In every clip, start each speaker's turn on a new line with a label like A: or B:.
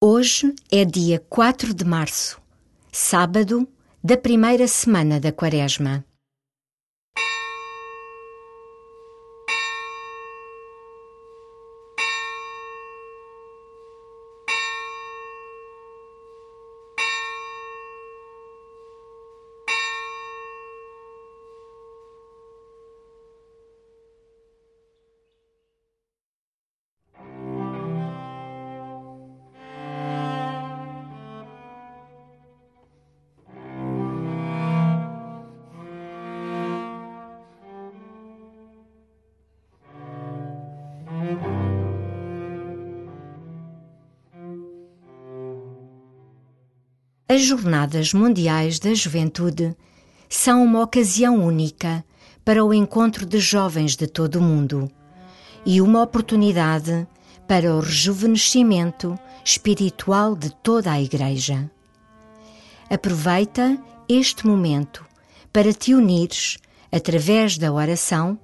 A: Hoje é dia 4 de março, sábado da primeira semana da Quaresma. As Jornadas Mundiais da Juventude são uma ocasião única para o encontro de jovens de todo o mundo e uma oportunidade para o rejuvenescimento espiritual de toda a Igreja. Aproveita este momento para te unires, através da oração,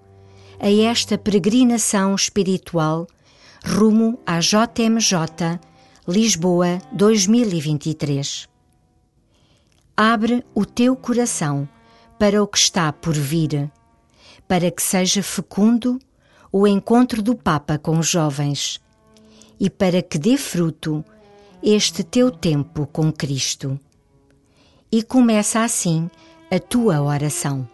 A: a esta peregrinação espiritual rumo à JMJ Lisboa 2023. Abre o teu coração para o que está por vir, para que seja fecundo o encontro do Papa com os jovens e para que dê fruto este teu tempo com Cristo. E começa assim a tua oração.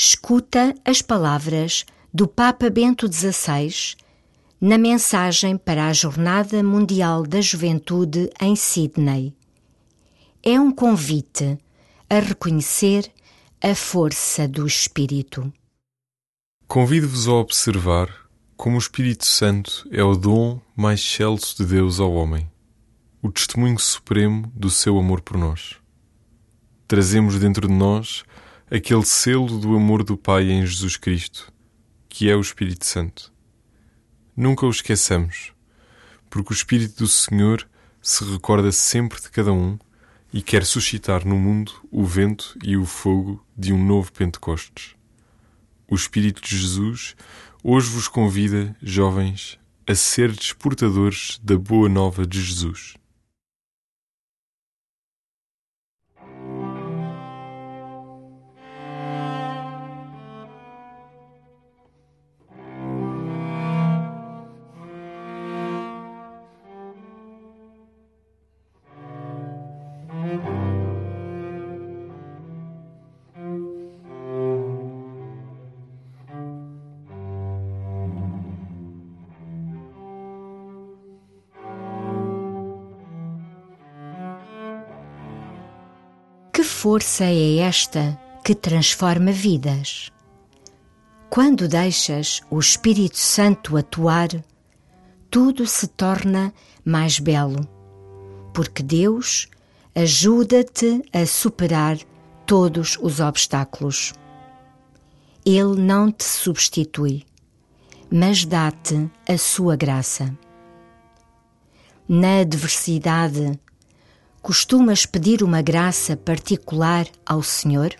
A: Escuta as palavras do Papa Bento XVI na mensagem para a Jornada Mundial da Juventude em Sydney. É um convite a reconhecer a força do Espírito.
B: Convido-vos a observar como o Espírito Santo é o dom mais excelso de Deus ao homem, o testemunho supremo do seu amor por nós. Trazemos dentro de nós aquele selo do amor do Pai em Jesus Cristo, que é o Espírito Santo. Nunca o esqueçamos, porque o Espírito do Senhor se recorda sempre de cada um e quer suscitar no mundo o vento e o fogo de um novo Pentecostes. O Espírito de Jesus hoje vos convida, jovens, a ser desportadores da boa nova de Jesus.
A: Força é esta que transforma vidas? Quando deixas o Espírito Santo atuar, tudo se torna mais belo, porque Deus ajuda-te a superar todos os obstáculos. Ele não te substitui, mas dá-te a sua graça. Na adversidade, costumas pedir uma graça particular ao Senhor?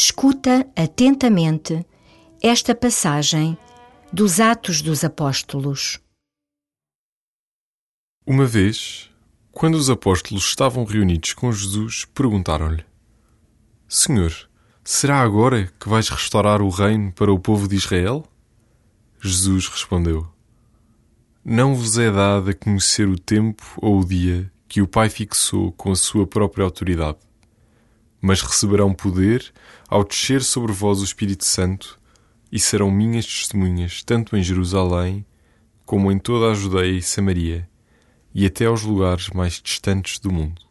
A: Escuta atentamente esta passagem dos Atos dos Apóstolos.
B: Uma vez, quando os apóstolos estavam reunidos com Jesus, perguntaram-lhe: Senhor, será agora que vais restaurar o reino para o povo de Israel? Jesus respondeu: Não vos é dado a conhecer o tempo ou o dia que o Pai fixou com a sua própria autoridade, mas receberão poder ao descer sobre vós o Espírito Santo e serão minhas testemunhas tanto em Jerusalém como em toda a Judeia e Samaria e até aos lugares mais distantes do mundo.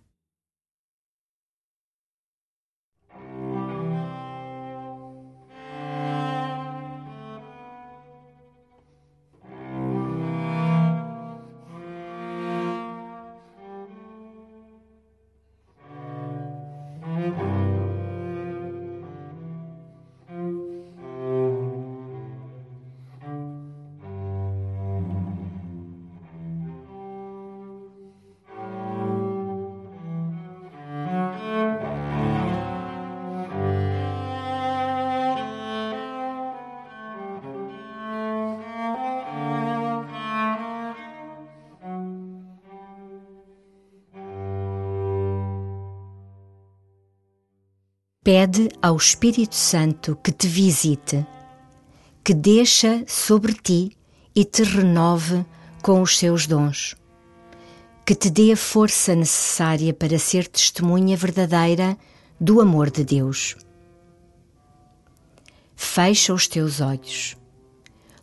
A: Pede ao Espírito Santo que te visite, que deixa sobre ti e te renove com os seus dons, que te dê a força necessária para ser testemunha verdadeira do amor de Deus. Fecha os teus olhos,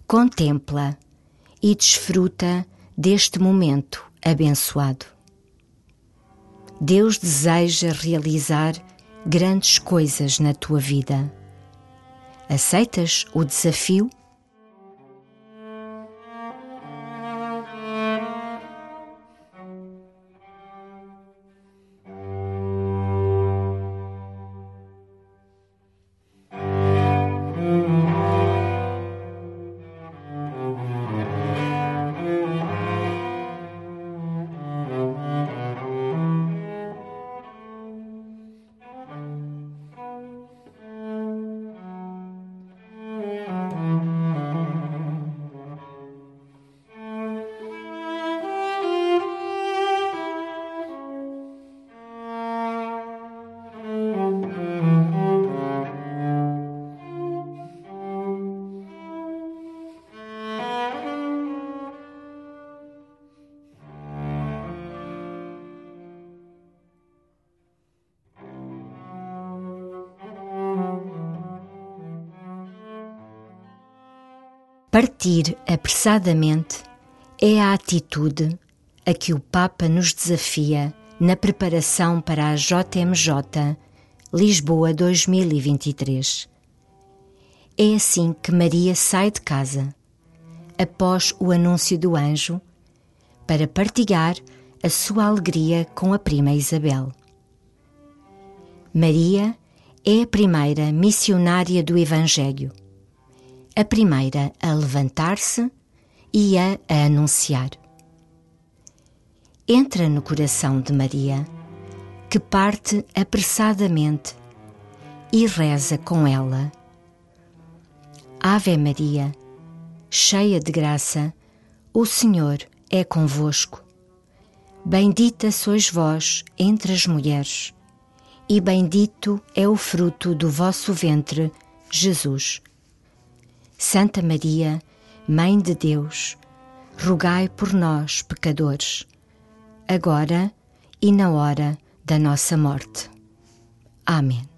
A: contempla e desfruta deste momento abençoado. Deus deseja realizar grandes coisas na tua vida. Aceitas o desafio? Partir apressadamente é a atitude a que o Papa nos desafia na preparação para a JMJ Lisboa 2023. É assim que Maria sai de casa, após o anúncio do anjo, para partilhar a sua alegria com a prima Isabel. Maria é a primeira missionária do Evangelho a primeira a levantar-se e a, a anunciar. Entra no coração de Maria, que parte apressadamente e reza com ela. Ave Maria, cheia de graça, o Senhor é convosco. Bendita sois vós entre as mulheres, e bendito é o fruto do vosso ventre, Jesus. Santa Maria, Mãe de Deus, rogai por nós, pecadores, agora e na hora da nossa morte. Amém.